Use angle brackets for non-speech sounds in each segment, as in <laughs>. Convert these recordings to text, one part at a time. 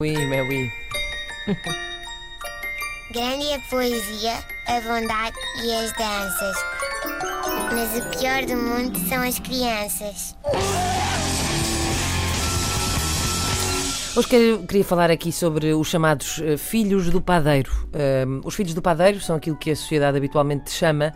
Oui, mais oui. Grande é a poesia, a bondade e as danças. Mas o pior do mundo são as crianças. Hoje quero- queria falar aqui sobre os chamados eh, filhos do padeiro. Ahm, os filhos do padeiro são aquilo que a sociedade habitualmente chama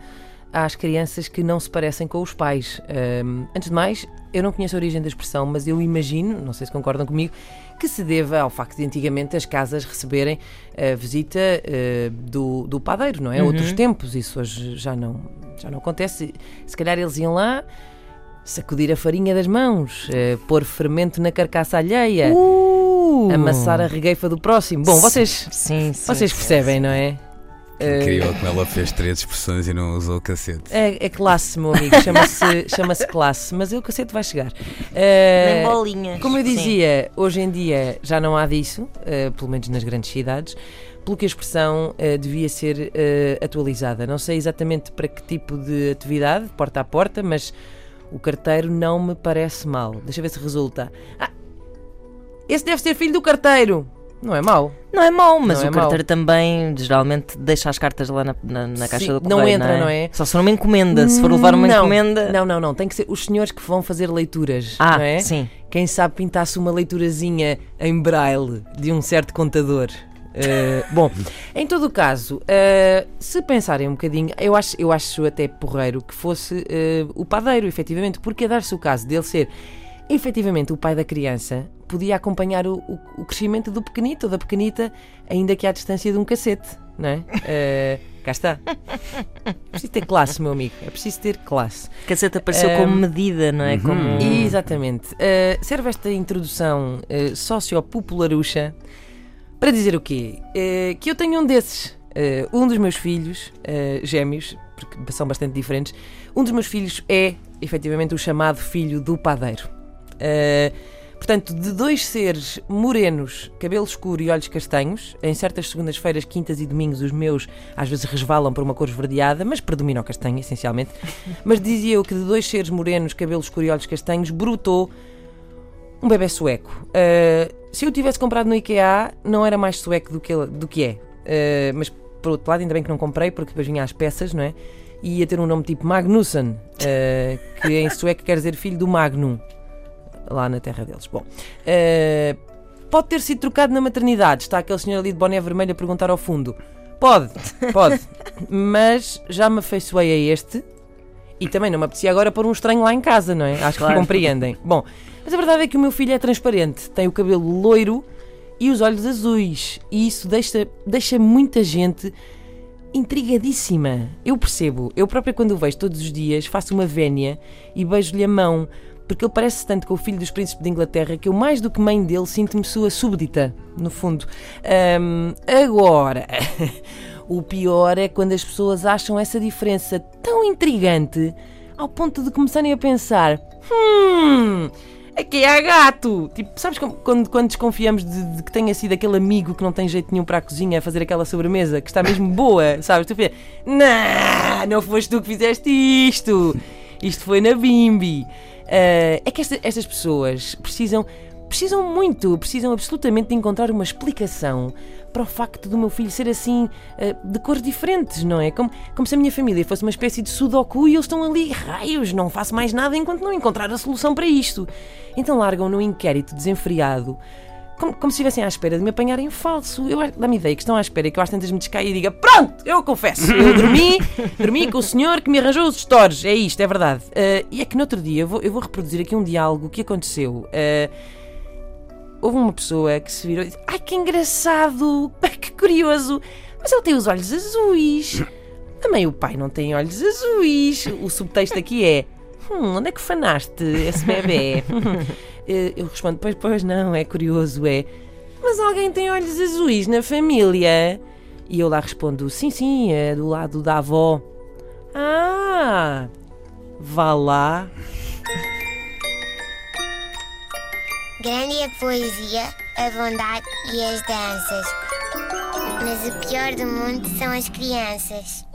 às crianças que não se parecem com os pais. Ahm, antes de mais, eu não conheço a origem da expressão, mas eu imagino, não sei se concordam comigo, que se deva ao facto de antigamente as casas receberem a visita eh, do, do padeiro, não é? Outros tempos, isso hoje já não, já não acontece. Se calhar eles iam lá. Sacudir a farinha das mãos, eh, pôr fermento na carcaça alheia, Uh! amassar a regueifa do próximo. Bom, vocês, Sim, sim. vocês percebem, não é? Eh, Incrível como ela fez três expressões e não usou o cacete. É, é classe, meu amigo, chama-se <laughs> chama classe, mas o cacete vai chegar. Eh, Nem bolinhas. como eu Sim. dizia, hoje em dia já não há disso, eh, pelo menos nas grandes cidades, pelo que a expressão eh, devia ser eh, atualizada. Não sei exatamente para que tipo de atividade, porta a porta, mas o carteiro não me parece mal. Deixa eu ver se resulta. Ah, esse deve ser filho do carteiro. Não é mau. Não é mau, mas Não é o carteiro também geralmente deixa as cartas lá na, na, na caixa Sim, do não correio. entra, não é? Só se for uma encomenda. Se for levar uma Não, encomenda. Não, não, não. Tem que ser os senhores que vão fazer leituras. Ah, não é? sim. Quem sabe pintar-se uma leiturazinha em braille de um certo contador. Uh, bom, <laughs> em todo o caso, uh, se pensarem um bocadinho, eu acho, eu acho até porreiro que fosse uh, o padeiro, efetivamente, porque a dar-se o caso dele ser efetivamente o pai da criança, podia acompanhar o, o- o crescimento do pequenito ou da pequenita, ainda que à distância de um cacete, não é? Uh, <laughs> cá está. É preciso ter classe, meu amigo, é preciso ter classe. Cacete apareceu Ahm, como medida, não é? Como... Exatamente. Uh, serve esta introdução uh, sociopopularucha para dizer o quê? Uh, que eu tenho um desses. Uh, um dos meus filhos, gêmeos, porque são bastante diferentes, um dos meus filhos é, efetivamente, o chamado filho do padeiro. Uh, portanto, de dois seres morenos, cabelo escuro e olhos castanhos, em certas segundas-feiras, quintas e domingos, os meus às vezes resvalam para uma cor esverdeada, mas predomina o castanho, essencialmente. <laughs> Mas dizia eu que de dois seres morenos, cabelo escuro e olhos castanhos, brotou um bebê sueco. Uh, se eu tivesse comprado no IKEA, não era mais sueco do que, do que é. Uh, mas, por outro lado, ainda bem que não comprei, porque depois vinha às peças, não é? E ia ter um nome tipo Magnusson, uh, que em sueco quer dizer filho do Magnum, lá na terra deles. Bom, uh, pode ter sido trocado na maternidade. Está aquele senhor ali de boné vermelho a perguntar ao fundo. Pode, pode. <laughs> mas já me afeiçoei a este e também não me apetecia agora pôr um estranho lá em casa, não é? Acho que Claro. compreendem. Bom, mas a verdade é que o meu filho é transparente, tem o cabelo loiro e os olhos azuis. E isso deixa, deixa muita gente intrigadíssima. Eu percebo, eu própria quando o vejo todos os dias faço uma vénia e beijo-lhe a mão, porque ele parece tanto com o filho dos príncipes de Inglaterra que eu mais do que mãe dele sinto-me sua súbdita, no fundo. Ahm, agora, <laughs> o pior é quando as pessoas acham essa diferença tão intrigante ao ponto de começarem a pensar: hum, aqui há gato. Tipo, sabes quando, quando desconfiamos de, de que tenha sido aquele amigo que não tem jeito nenhum para a cozinha a fazer aquela sobremesa que está mesmo <laughs> boa, sabes? Tu fica, não, não foste tu que fizeste isto. Isto foi na Bimbi. Ah, é que esta- estas pessoas precisam, precisam muito, precisam absolutamente de encontrar uma explicação para o facto do meu filho ser assim, ah, de cores diferentes, não é? Como, como se a minha família fosse uma espécie de sudoku e eles estão ali, raios, não faço mais nada enquanto não encontrar a solução para isto. Então largam no inquérito desenfreado. Como, como se estivessem à espera de me apanharem falso. Eu dá-me ideia que estão à espera que eu às tantas me descaia e diga: Pronto, eu confesso, eu dormi, <laughs> dormi com o senhor que me arranjou os stores. É isto, é verdade. Ah, e é que no outro dia eu vou, eu vou reproduzir aqui um diálogo que aconteceu. Ah, houve uma pessoa que se virou e disse: Ai que engraçado, <laughs> que curioso, mas ele tem os olhos azuis. Também o pai não tem olhos azuis. O subtexto aqui é: Hum, onde é que fanaste esse bebê? <laughs> Eh, Eu respondo: Pois, pois não, é curioso, é. Mas alguém tem olhos azuis na família? E eu lá respondo: Sim, sim, é do lado da avó. Ah, vá lá. Grande é a poesia, a bondade e as danças. Mas o pior do mundo são as crianças.